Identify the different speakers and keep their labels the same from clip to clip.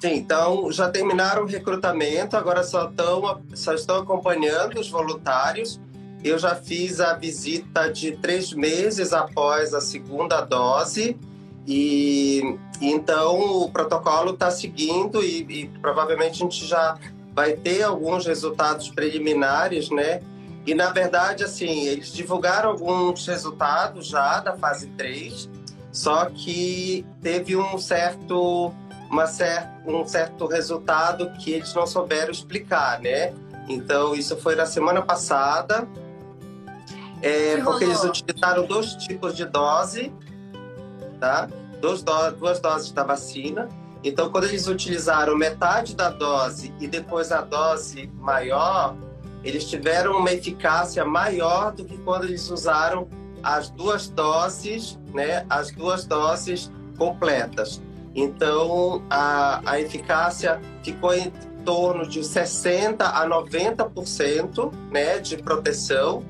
Speaker 1: Sim, então já terminaram o recrutamento, agora só estão, só estão acompanhando os voluntários. Eu já fiz a visita de três meses após a segunda dose e então o protocolo está seguindo e, e provavelmente a gente já vai ter alguns resultados preliminares, né? E na verdade, assim, eles divulgaram alguns resultados já da fase 3, só que teve um certo uma cer um certo resultado que eles não souberam explicar, né? Então, isso foi na semana passada, é, porque eles utilizaram dois tipos de dose, tá? Duas, do duas doses da vacina. Então, quando eles utilizaram metade da dose e depois a dose maior, eles tiveram uma eficácia maior do que quando eles usaram as duas doses, né? As duas doses completas. Então, a, a eficácia ficou em torno de 60% a 90% né, de proteção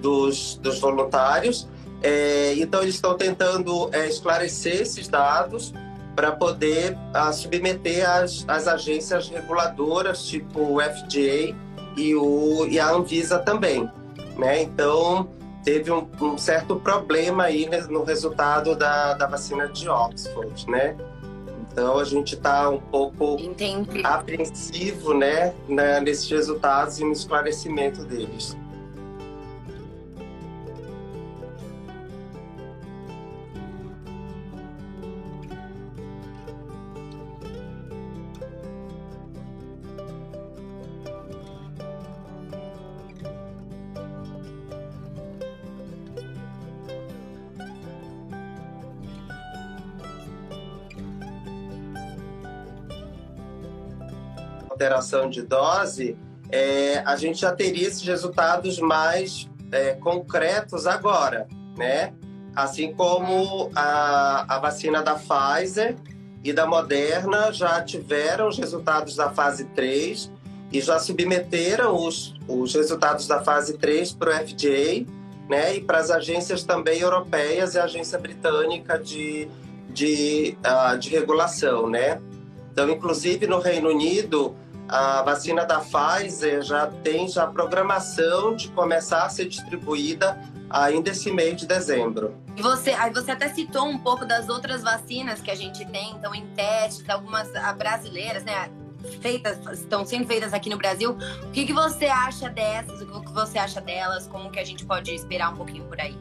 Speaker 1: dos, dos voluntários. É, então, eles estão tentando é, esclarecer esses dados para poder a, submeter as, as agências reguladoras, tipo o FDA e, o, e a Anvisa também. Né? Então, teve um, um certo problema aí no resultado da, da vacina de Oxford, né? Então a gente está um pouco Entendi. apreensivo, né, nesses resultados e no esclarecimento deles. Alteração de dose, é, a gente já teria esses resultados mais é, concretos agora, né? Assim como a, a vacina da Pfizer e da Moderna já tiveram os resultados da fase 3 e já submeteram os, os resultados da fase 3 para o FDA, né? E para as agências também europeias e a agência britânica de, de, uh, de regulação, né? Então, inclusive no Reino Unido, a vacina da Pfizer já tem já programação de começar a ser distribuída ainda esse mês de dezembro.
Speaker 2: Você, aí você até citou um pouco das outras vacinas que a gente tem, então em testes, algumas brasileiras, né? Feitas, estão sendo feitas aqui no Brasil. O que, que você acha dessas? O que você acha delas? Como que a gente pode esperar um pouquinho por aí?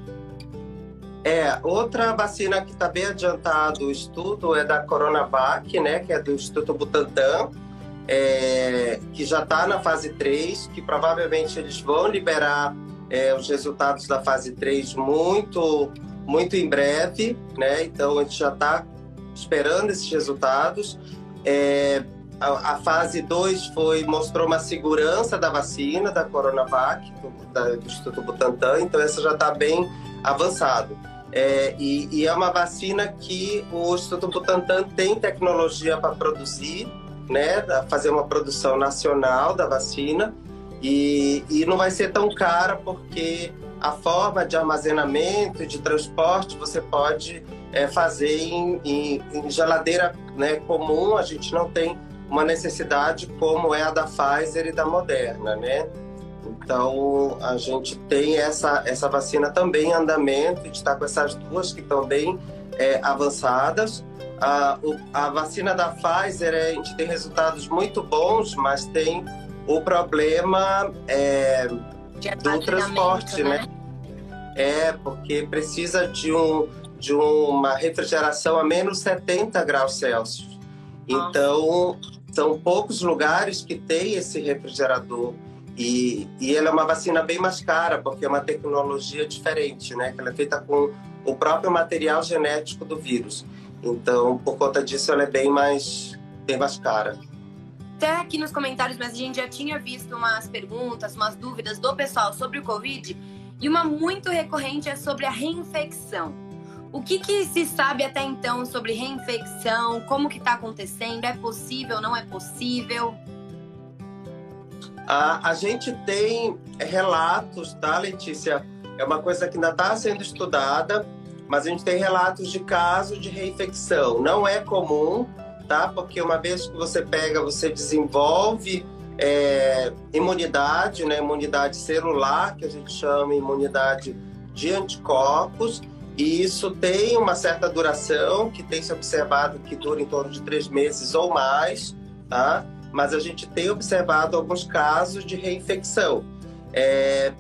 Speaker 1: É, outra vacina que está bem adiantado o estudo é da Coronavac, né? Que é do Instituto Butantan é, que já está na fase 3, que provavelmente eles vão liberar é, os resultados da fase 3 muito, muito em breve, né? Então a gente já está esperando esses resultados. É, a, a, fase 2 foi, mostrou uma segurança da vacina da Coronavac, do, da, do Instituto Butantan, então essa já está bem avançado. É, e, e, é uma vacina que o Instituto Butantan tem tecnologia para produzir, né, fazer uma produção nacional da vacina e, e não vai ser tão cara porque a forma de armazenamento de transporte você pode é, fazer em, em, em, geladeira né, comum, a gente não tem uma necessidade como é a da Pfizer e da Moderna, né? Então, a gente tem essa, essa vacina também em andamento, a gente está com essas duas que estão bem é, avançadas. A, a vacina da Pfizer, a gente tem resultados muito bons, mas tem o problema é, do transporte, né? né? É, porque precisa de, um, de uma refrigeração a menos 70 graus Celsius. Nossa. Então, são poucos lugares que tem esse refrigerador. E, e ela é uma vacina bem mais cara, porque é uma tecnologia diferente, né? Ela é feita com o próprio material genético do vírus. Então, por conta disso, ela é bem mais, bem mais cara.
Speaker 2: Até aqui nos comentários, mas a gente já tinha visto umas perguntas, umas dúvidas do pessoal sobre o Covid. E uma muito recorrente é sobre a reinfecção. O que, que se sabe até então sobre reinfecção? Como que está acontecendo? É possível, não é possível?
Speaker 1: A, a gente tem relatos, tá, Letícia? É uma coisa que ainda está sendo estudada mas a gente tem relatos de casos de reinfecção. Não é comum, tá? Porque uma vez que você pega, você desenvolve é, imunidade, né? Imunidade celular, que a gente chama imunidade de anticorpos, e isso tem uma certa duração, que tem se observado que dura em torno de três meses ou mais, tá? Mas a gente tem observado alguns casos de reinfecção. É,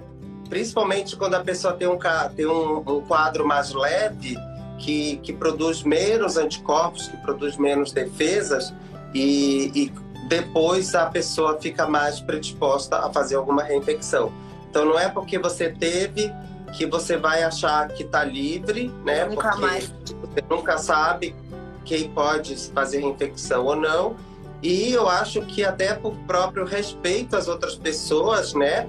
Speaker 1: principalmente quando a pessoa tem um, tem um, um quadro mais leve, que, que produz menos anticorpos, que produz menos defesas, e, e depois a pessoa fica mais predisposta a fazer alguma reinfecção. Então não é porque você teve que você vai achar que está livre, né?
Speaker 2: Nunca
Speaker 1: Porque
Speaker 2: mais.
Speaker 1: você nunca sabe quem pode fazer reinfecção ou não. E eu acho que até por próprio respeito às outras pessoas, né?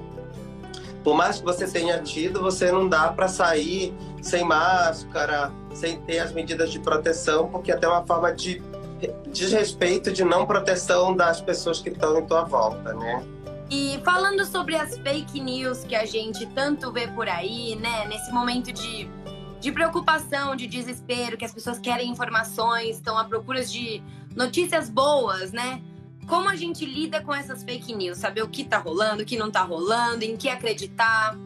Speaker 1: Por mais que você tenha tido, você não dá para sair sem máscara, sem ter as medidas de proteção, porque é até uma forma de desrespeito, de não proteção das pessoas que estão em tua volta, né?
Speaker 2: E falando sobre as fake news que a gente tanto vê por aí, né? Nesse momento de, de preocupação, de desespero, que as pessoas querem informações, estão à procura de notícias boas, né? Como a gente lida com essas fake news? Saber o que tá rolando, o que não tá rolando, em que acreditar?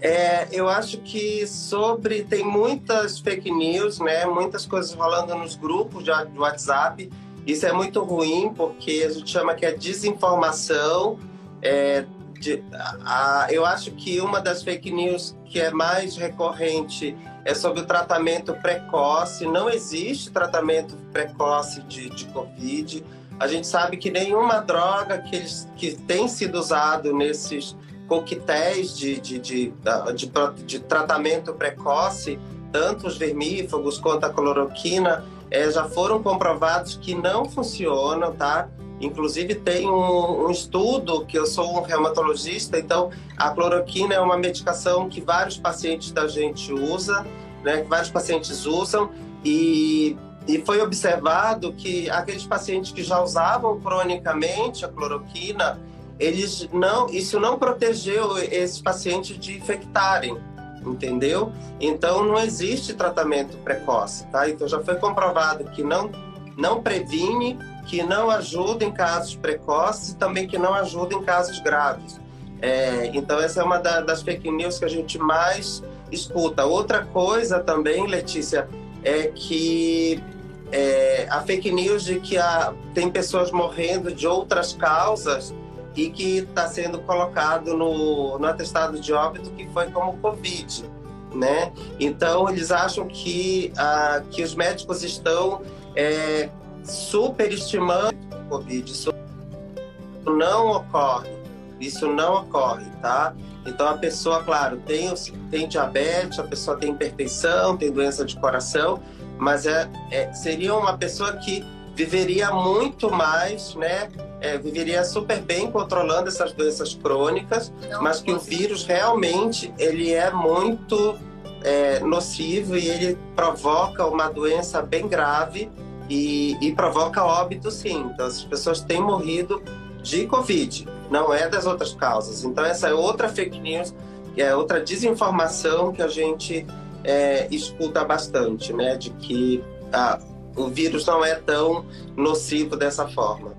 Speaker 1: É, eu acho que sobre tem muitas fake news, né? Muitas coisas rolando nos grupos de WhatsApp. Isso é muito ruim porque a gente chama que é desinformação. É, de, a, eu acho que uma das fake news que é mais recorrente é sobre o tratamento precoce. Não existe tratamento precoce de, de Covid. A gente sabe que nenhuma droga que, eles, que tem sido usado nesses coquetéis de, de, de, de, de tratamento precoce, tanto os vermífugos quanto a cloroquina, é, já foram comprovados que não funcionam, tá? Inclusive tem um, um, estudo que eu sou um reumatologista, então a cloroquina é uma medicação que vários pacientes da gente usa, né? Que vários pacientes usam e, e foi observado que aqueles pacientes que já usavam cronicamente a cloroquina eles não, isso não protegeu esses pacientes de infectarem, entendeu? Então não existe tratamento precoce, tá? Então já foi comprovado que não não previne, que não ajuda em casos precoces e também que não ajuda em casos graves. É, então essa é uma da, das fake news que a gente mais escuta. Outra coisa também, Letícia, é que é, a fake news de que a, tem pessoas morrendo de outras causas e que está sendo colocado no, no atestado de óbito que foi como Covid, né? Então eles acham que, ah, que os médicos estão é, superestimando o Covid. Isso não ocorre, isso não ocorre, tá? Então a pessoa, claro, tem, tem diabetes, a pessoa tem hipertensão, tem doença de coração, mas é, é seria uma pessoa que viveria muito mais, né? É, viveria super bem controlando essas doenças crônicas, Não, mas que o vírus realmente ele é muito é, nocivo e ele provoca uma doença bem grave e, e provoca óbito sim. Então as pessoas têm morrido de Covid, não é das outras causas. Então essa é outra fake news, é outra desinformação que a gente é, escuta bastante, né? De que ah, o vírus não é tão nocivo dessa forma.